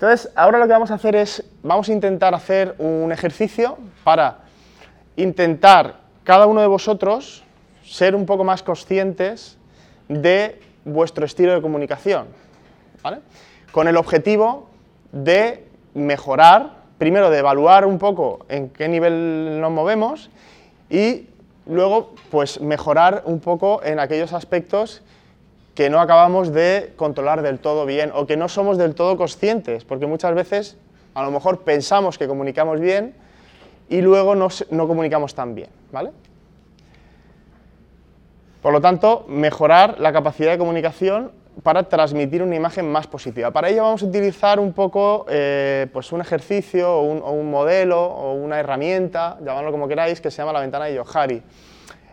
Entonces, ahora lo que vamos a hacer es, vamos a intentar hacer un ejercicio para intentar cada uno de vosotros ser un poco más conscientes de vuestro estilo de comunicación, ¿vale? Con el objetivo de mejorar, primero de evaluar un poco en qué nivel nos movemos y luego pues mejorar un poco en aquellos aspectos que no acabamos de controlar del todo bien o que no somos del todo conscientes, porque muchas veces a lo mejor pensamos que comunicamos bien y luego no, no comunicamos tan bien, ¿vale? Por lo tanto, mejorar la capacidad de comunicación para transmitir una imagen más positiva. Para ello vamos a utilizar un poco eh, pues un ejercicio o un, modelo o una herramienta, llamadlo como queráis, que se llama la ventana de Johari.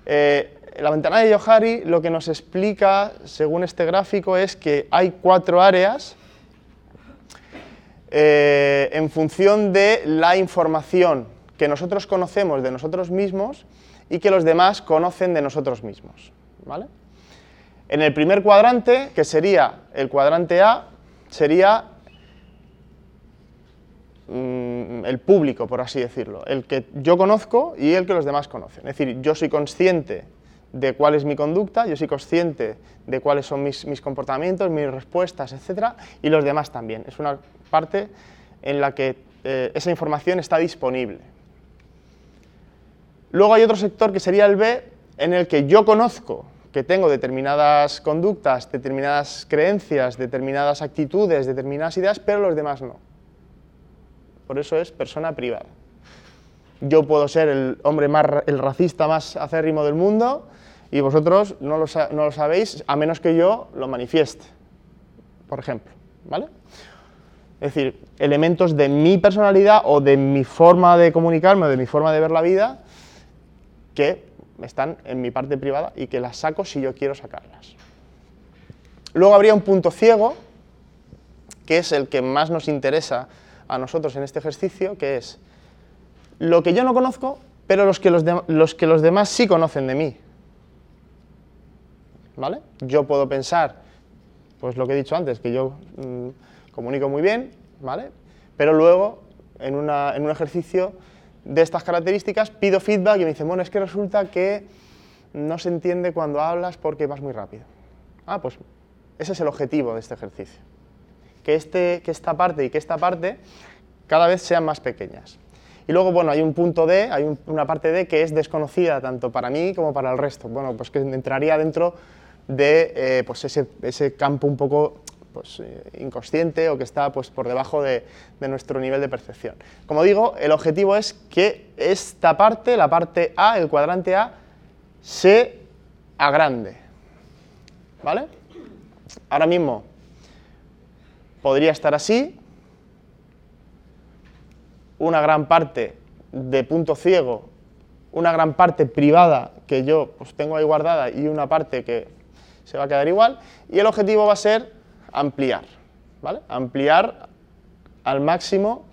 Eh, la ventana de Johari lo que nos explica, según este gráfico, es que hay cuatro áreas eh, en función de la información que nosotros conocemos de nosotros mismos y que los demás conocen de nosotros mismos. ¿vale? En el primer cuadrante, que sería el cuadrante A, sería mm, el público, por así decirlo, el que yo conozco y el que los demás conocen. Es decir, yo soy consciente de cuál es mi conducta, yo soy consciente de cuáles son mis, comportamientos, mis respuestas, etc. Y los demás también. Es una parte en la que eh, esa información está disponible. Luego hay otro sector que sería el B, en el que yo conozco que tengo determinadas conductas, determinadas creencias, determinadas actitudes, determinadas ideas, pero los demás no. Por eso es persona privada. Yo puedo ser el hombre más, el racista más acérrimo del mundo, y vosotros no lo, sabéis a menos que yo lo manifieste, por ejemplo. ¿vale? Es decir, elementos de mi personalidad o de mi forma de comunicarme o de mi forma de ver la vida que están en mi parte privada y que las saco si yo quiero sacarlas. Luego habría un punto ciego, que es el que más nos interesa a nosotros en este ejercicio, que es lo que yo no conozco, pero los que los, los, que los demás sí conocen de mí. ¿vale? Yo puedo pensar, pues lo que he dicho antes, que yo mm, comunico muy bien, ¿vale? Pero luego, en, un ejercicio de estas características, pido feedback y me dicen, bueno, es que resulta que no se entiende cuando hablas porque vas muy rápido. Ah, pues ese es el objetivo de este ejercicio. Que, este, que esta parte y que esta parte cada vez sean más pequeñas. Y luego, bueno, hay un punto D, hay una parte D que es desconocida tanto para mí como para el resto. Bueno, pues que entraría dentro de eh, pues ese, campo un poco pues, eh, inconsciente o que está pues, por debajo de, nuestro nivel de percepción. Como digo, el objetivo es que esta parte, la parte A, el cuadrante A, se agrande. ¿Vale? Ahora mismo podría estar así, una gran parte de punto ciego, una gran parte privada que yo pues, tengo ahí guardada y una parte que se va a quedar igual y el objetivo va a ser ampliar, ¿vale? Ampliar al máximo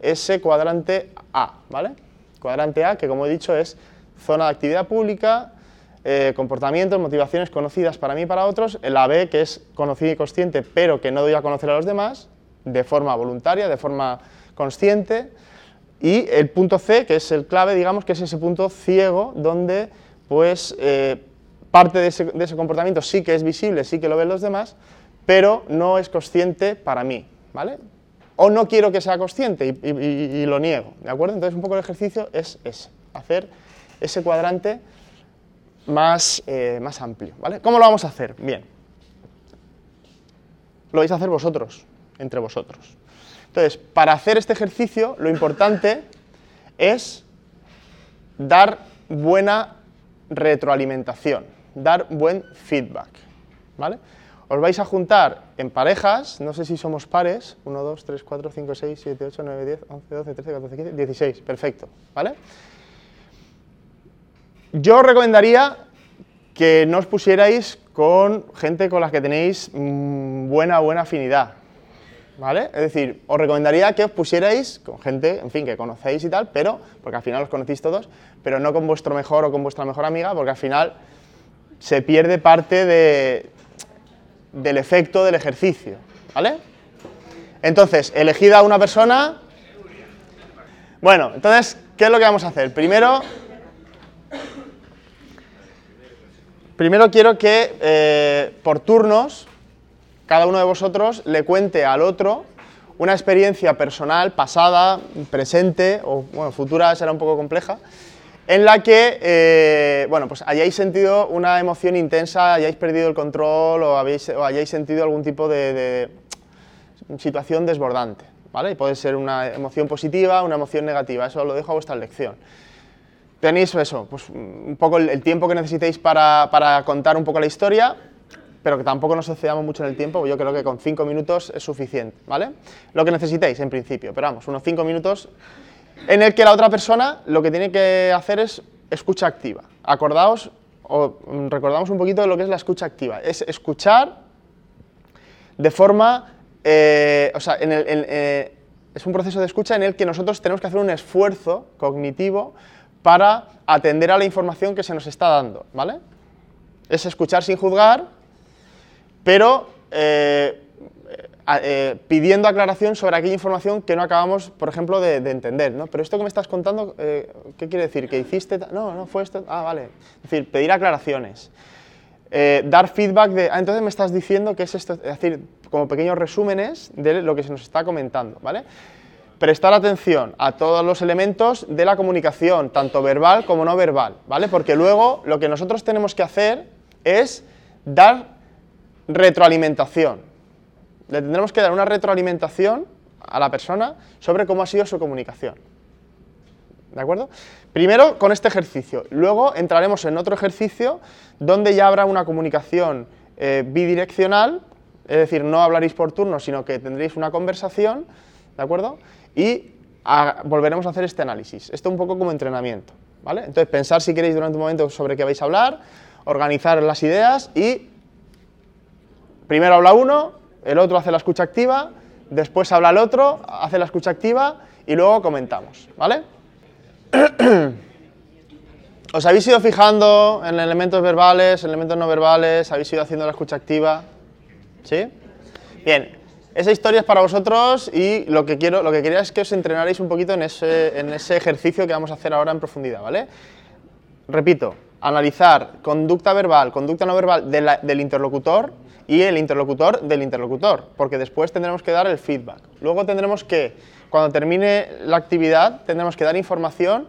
ese cuadrante A, ¿vale? Cuadrante A, que como he dicho es zona de actividad pública, eh, comportamientos, motivaciones conocidas para mí y para otros, la B, que es conocido y consciente, pero que no doy a conocer a los demás, de forma voluntaria, de forma consciente, y el punto C, que es el clave, digamos, que es ese punto ciego donde pues eh, parte de ese, comportamiento sí que es visible, sí que lo ven los demás, pero no es consciente para mí, ¿vale? O no quiero que sea consciente y, lo niego, ¿de acuerdo? Entonces un poco el ejercicio es ese, hacer ese cuadrante más, eh, más amplio, ¿vale? ¿Cómo lo vamos a hacer? Bien. Lo vais a hacer vosotros, entre vosotros. Entonces, para hacer este ejercicio, lo importante es dar buena retroalimentación dar buen feedback. ¿vale? Os vais a juntar en parejas, no sé si somos pares, 1, 2, 3, 4, 5, 6, 7, 8, 9, 10, 11, 12, 13, 14, 15, 16, perfecto. ¿vale? Yo os recomendaría que no os pusierais con gente con la que tenéis mm, buena, buena afinidad. ¿Vale? Es decir, os recomendaría que os pusierais con gente, en fin, que conocéis y tal, pero, porque al final os conocéis todos, pero no con vuestro mejor o con vuestra mejor amiga, porque al final se pierde parte de, del efecto del ejercicio, ¿vale? Entonces, elegid a una persona. Bueno, entonces, ¿qué es lo que vamos a hacer? Primero, primero quiero que eh, por turnos cada uno de vosotros le cuente al otro una experiencia personal, pasada, presente o bueno, futura será un poco compleja, en la que eh, bueno, pues hayáis sentido una emoción intensa, hayáis perdido el control o, habéis, hayáis sentido algún tipo de, situación desbordante. ¿vale? Y puede ser una emoción positiva, una emoción negativa, eso lo dejo a vuestra elección. Tenéis eso, pues un poco el, tiempo que necesitéis para, para contar un poco la historia pero que tampoco nos excedamos mucho en el tiempo, yo creo que con cinco minutos es suficiente, ¿vale? Lo que necesitéis en principio, pero vamos, unos cinco minutos en el que la otra persona lo que tiene que hacer es escucha activa. Acordaos o recordamos un poquito de lo que es la escucha activa. Es escuchar de forma, eh, o sea, eh, es un proceso de escucha en el que nosotros tenemos que hacer un esfuerzo cognitivo para atender a la información que se nos está dando, ¿vale? Es escuchar sin juzgar, pero eh, eh, pidiendo aclaración sobre aquella información que no acabamos, por ejemplo, de, entender. ¿no? Pero esto que me estás contando, eh, ¿qué quiere decir? ¿Que hiciste? No, no fue esto. Ah, vale. Es decir, pedir aclaraciones. dar feedback de, ah, entonces me estás diciendo que es esto, es decir, como pequeños resúmenes de lo que se nos está comentando, ¿vale? Prestar atención a todos los elementos de la comunicación, tanto verbal como no verbal, ¿vale? Porque luego lo que nosotros tenemos que hacer es dar retroalimentación. Le tendremos que dar una retroalimentación a la persona sobre cómo ha sido su comunicación. ¿De acuerdo? Primero con este ejercicio, luego entraremos en otro ejercicio donde ya habrá una comunicación eh, bidireccional, es decir, no hablaréis por turno, sino que tendréis una conversación, ¿de acuerdo? Y volveremos a hacer este análisis. Esto un poco como entrenamiento, ¿vale? Entonces, pensar si queréis durante un momento sobre qué vais a hablar, organizar las ideas y Primero habla uno, el otro hace la escucha activa, después habla el otro, hace la escucha activa y luego comentamos, ¿vale? ¿Os habéis ido fijando en elementos verbales, elementos no verbales? ¿Habéis ido haciendo la escucha activa? ¿Sí? Bien, esa historia es para vosotros y lo que, quiero, lo que quería es que os entrenarais un poquito en ese, en ese ejercicio que vamos a hacer ahora en profundidad, ¿vale? Repito, analizar conducta verbal, conducta no verbal del interlocutor y el interlocutor del interlocutor, porque después tendremos que dar el feedback. Luego tendremos que, cuando termine la actividad, tendremos que dar información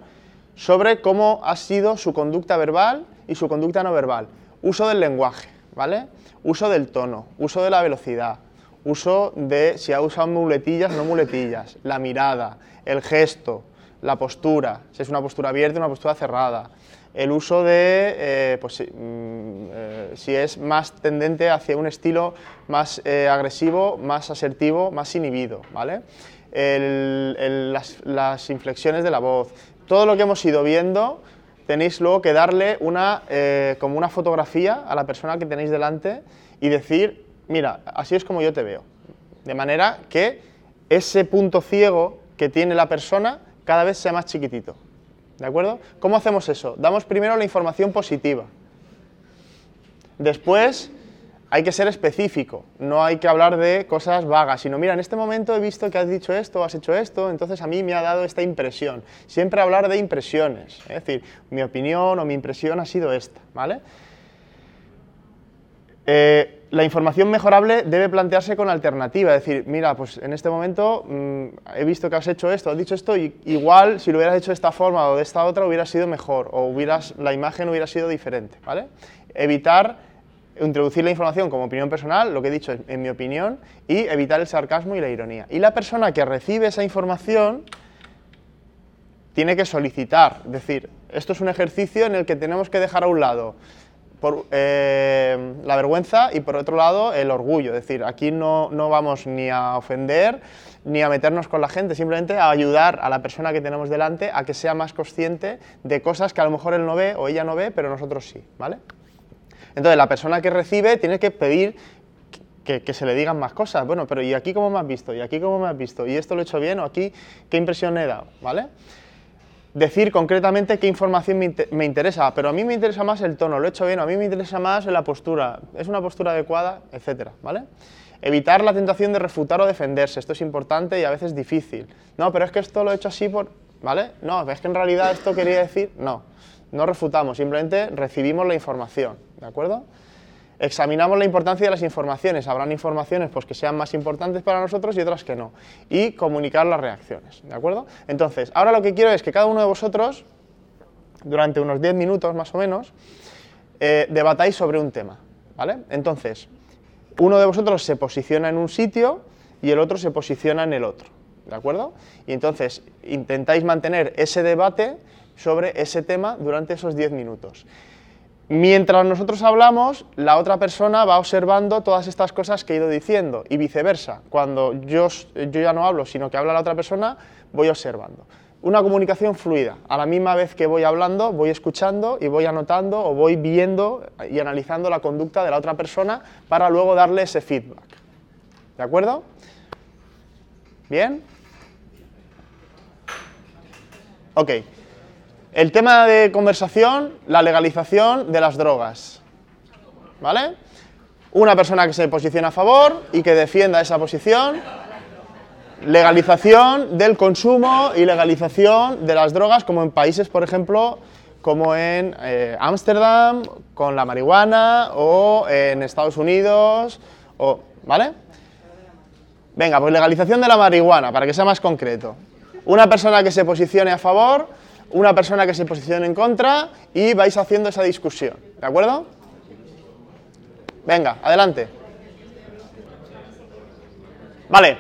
sobre cómo ha sido su conducta verbal y su conducta no verbal. Uso del lenguaje, ¿vale? Uso del tono, uso de la velocidad, uso de si ha usado muletillas o no muletillas, la mirada, el gesto, la postura, si es una postura abierta o una postura cerrada, el uso de, eh, pues, mm, eh, si es más tendente hacia un estilo más eh, agresivo, más asertivo, más inhibido, ¿vale? las, inflexiones de la voz, todo lo que hemos ido viendo, tenéis luego que darle una, como una fotografía a la persona que tenéis delante y decir, mira, así es como yo te veo. De manera que ese punto ciego que tiene la persona cada vez sea más chiquitito. ¿De acuerdo? ¿Cómo hacemos eso? Damos primero la información positiva. Después hay que ser específico, no hay que hablar de cosas vagas, sino mira, en este momento he visto que has dicho esto, has hecho esto, entonces a mí me ha dado esta impresión. Siempre hablar de impresiones, es decir, mi opinión o mi impresión ha sido esta, ¿vale? Eh, la información mejorable debe plantearse con alternativa, es decir, mira, pues en este momento mm, he visto que has hecho esto, has dicho esto, y igual si lo hubieras hecho de esta forma o de esta otra hubiera sido mejor, o hubieras, la imagen hubiera sido diferente, ¿vale? Evitar introducir la información como opinión personal, lo que he dicho en mi opinión, y evitar el sarcasmo y la ironía. Y la persona que recibe esa información tiene que solicitar, es decir, esto es un ejercicio en el que tenemos que dejar a un lado por, eh, la vergüenza y por otro lado el orgullo. Es decir, aquí no, no, vamos ni a ofender ni a meternos con la gente, simplemente a ayudar a la persona que tenemos delante a que sea más consciente de cosas que a lo mejor él no ve o ella no ve, pero nosotros sí. ¿vale? Entonces, la persona que recibe tiene que pedir que, se le digan más cosas. Bueno, pero ¿y aquí cómo me has visto? ¿Y aquí cómo me has visto? ¿Y esto lo he hecho bien? ¿O aquí qué impresión he dado? ¿Vale? Decir concretamente qué información me, interesa, pero a mí me interesa más el tono, lo he hecho bien, a mí me interesa más la postura, es una postura adecuada, etcétera, ¿vale? Evitar la tentación de refutar o defenderse, esto es importante y a veces difícil. No, pero es que esto lo he hecho así por... ¿Vale? No, es que en realidad esto quería decir... No, no refutamos, simplemente recibimos la información, ¿de acuerdo? Examinamos la importancia de las informaciones. Habrán informaciones pues, que sean más importantes para nosotros y otras que no. Y comunicar las reacciones. ¿De acuerdo? Entonces, ahora lo que quiero es que cada uno de vosotros, durante unos 10 minutos más o menos, eh, debatáis sobre un tema. ¿Vale? Entonces, uno de vosotros se posiciona en un sitio y el otro se posiciona en el otro. ¿De acuerdo? Y entonces intentáis mantener ese debate sobre ese tema durante esos 10 minutos. Mientras nosotros hablamos, la otra persona va observando todas estas cosas que he ido diciendo y viceversa. Cuando yo, yo ya no hablo, sino que habla la otra persona, voy observando. Una comunicación fluida. A la misma vez que voy hablando, voy escuchando y voy anotando o voy viendo y analizando la conducta de la otra persona para luego darle ese feedback. ¿De acuerdo? ¿Bien? Ok. El tema de conversación, la legalización de las drogas. ¿Vale? Una persona que se posiciona a favor y que defienda esa posición. Legalización del consumo y legalización de las drogas, como en países, por ejemplo, como en eh, Ámsterdam, con la marihuana, o en Estados Unidos, o, ¿vale? Venga, pues legalización de la marihuana, para que sea más concreto. Una persona que se posicione a favor una persona que se posicione en contra y vais haciendo esa discusión. ¿De acuerdo? Venga, adelante. Vale.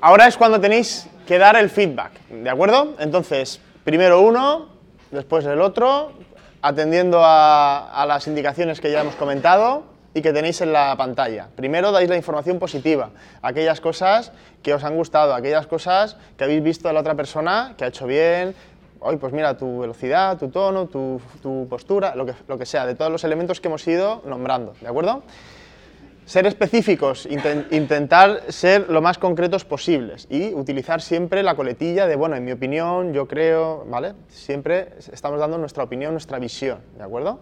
Ahora es cuando tenéis que dar el feedback, ¿de acuerdo? Entonces, primero uno, después el otro, atendiendo a, a las indicaciones que ya hemos comentado y que tenéis en la pantalla. Primero dais la información positiva, aquellas cosas que os han gustado, aquellas cosas que habéis visto de la otra persona que ha hecho bien, hoy pues mira tu velocidad, tu tono, tu, postura, lo que, lo que, sea, de todos los elementos que hemos ido nombrando, ¿de acuerdo? Ser específicos, intentar ser lo más concretos posibles y utilizar siempre la coletilla de, bueno, en mi opinión, yo creo, ¿vale? Siempre estamos dando nuestra opinión, nuestra visión, ¿de acuerdo?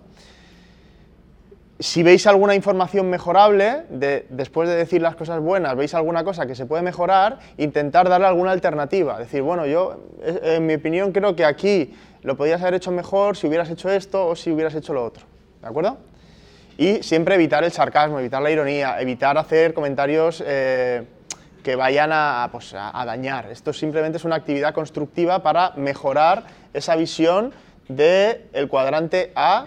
Si veis alguna información mejorable, después de decir las cosas buenas, veis alguna cosa que se puede mejorar, intentar darle alguna alternativa. Decir, bueno, yo, en mi opinión, creo que aquí lo podrías haber hecho mejor si hubieras hecho esto o si hubieras hecho lo otro. ¿De acuerdo? Y siempre evitar el sarcasmo, evitar la ironía, evitar hacer comentarios eh, que vayan pues, a, dañar. Esto simplemente es una actividad constructiva para mejorar esa visión del cuadrante A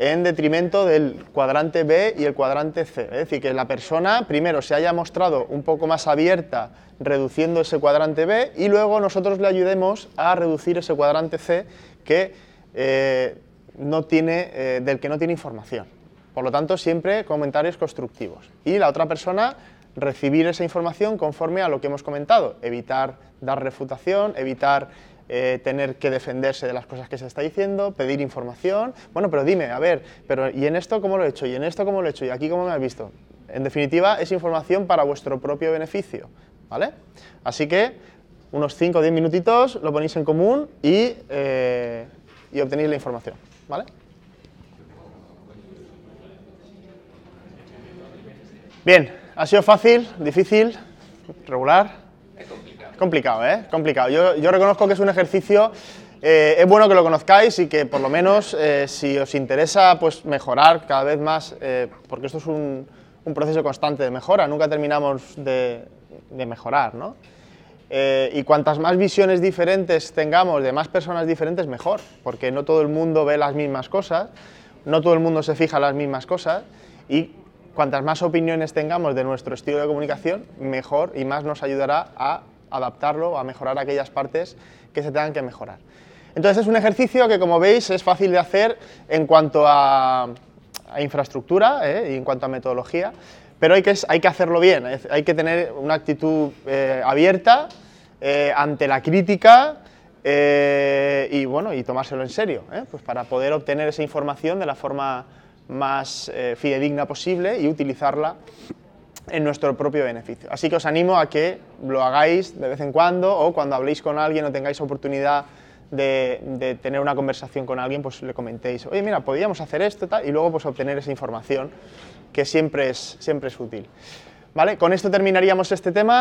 en detrimento del cuadrante B y el cuadrante C. Es decir, que la persona primero se haya mostrado un poco más abierta reduciendo ese cuadrante B y luego nosotros le ayudemos a reducir ese cuadrante C que, eh, no tiene, eh, del que no tiene información. Por lo tanto, siempre comentarios constructivos. Y la otra persona recibir esa información conforme a lo que hemos comentado, evitar dar refutación, evitar eh, tener que defenderse de las cosas que se está diciendo, pedir información. Bueno, pero dime, a ver, pero ¿y en esto cómo lo he hecho? ¿Y en esto cómo lo he hecho? ¿Y aquí cómo me has visto? En definitiva, es información para vuestro propio beneficio, ¿vale? Así que unos 5 o 10 minutitos lo ponéis en común y, eh, y obtenéis la información, ¿vale? Bien, ¿ha sido fácil, difícil, regular? Complicado, ¿eh? Complicado. Yo, reconozco que es un ejercicio, eh, es bueno que lo conozcáis y que por lo menos eh, si os interesa pues mejorar cada vez más, eh, porque esto es un, proceso constante de mejora, nunca terminamos de, mejorar, ¿no? y cuantas más visiones diferentes tengamos de más personas diferentes, mejor, porque no todo el mundo ve las mismas cosas, no todo el mundo se fija en las mismas cosas y cuantas más opiniones tengamos de nuestro estilo de comunicación, mejor y más nos ayudará a adaptarlo, a mejorar aquellas partes que se tengan que mejorar. Entonces es un ejercicio que, como veis, es fácil de hacer en cuanto a, infraestructura ¿eh? y en cuanto a metodología, pero hay que, hay que hacerlo bien, hay que tener una actitud eh, abierta eh, ante la crítica y, bueno, y tomárselo en serio, pues para poder obtener esa información de la forma más fidedigna posible y utilizarla en nuestro propio beneficio. Así que os animo a que lo hagáis de vez en cuando o cuando habléis con alguien o tengáis oportunidad de, tener una conversación con alguien, pues le comentéis, oye, mira, podríamos hacer esto tal, y luego pues obtener esa información que siempre es, siempre es útil. ¿Vale? Con esto terminaríamos este tema.